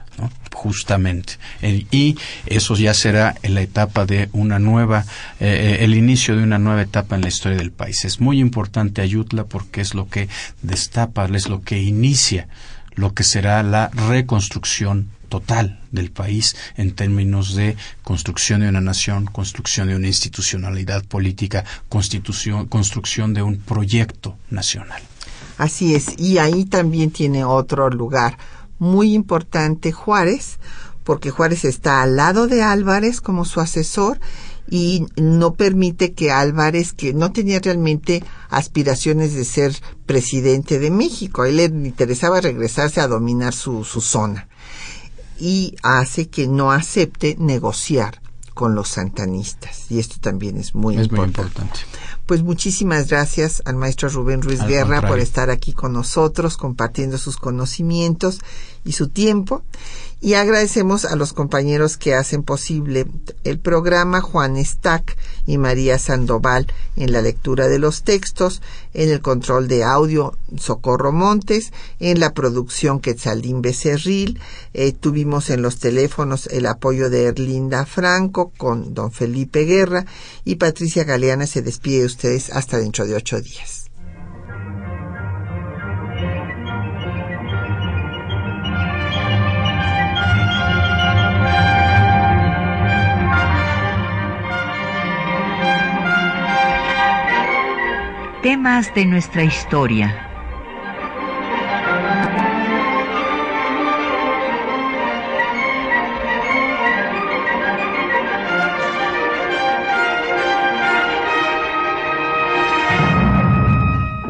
justamente. y eso ya será en la etapa de una nueva, eh, eh, el inicio de una nueva etapa en la historia del país. Es muy importante Ayutla porque es lo que destapa, es lo que inicia lo que será la reconstrucción total del país en términos de construcción de una nación, construcción de una institucionalidad política, constitución, construcción de un proyecto nacional. Así es, y ahí también tiene otro lugar muy importante Juárez, porque Juárez está al lado de Álvarez como su asesor y no permite que Álvarez, que no tenía realmente aspiraciones de ser presidente de México, a él le interesaba regresarse a dominar su, su zona. Y hace que no acepte negociar con los santanistas. Y esto también es muy, es muy importante. Pues muchísimas gracias al maestro Rubén Ruiz Guerra por estar aquí con nosotros, compartiendo sus conocimientos y su tiempo. Y agradecemos a los compañeros que hacen posible el programa, Juan Stack y María Sandoval en la lectura de los textos, en el control de audio Socorro Montes, en la producción Quetzalín Becerril, eh, tuvimos en los teléfonos el apoyo de Erlinda Franco con don Felipe Guerra y Patricia Galeana. Se despide de ustedes hasta dentro de ocho días. Temas de nuestra historia.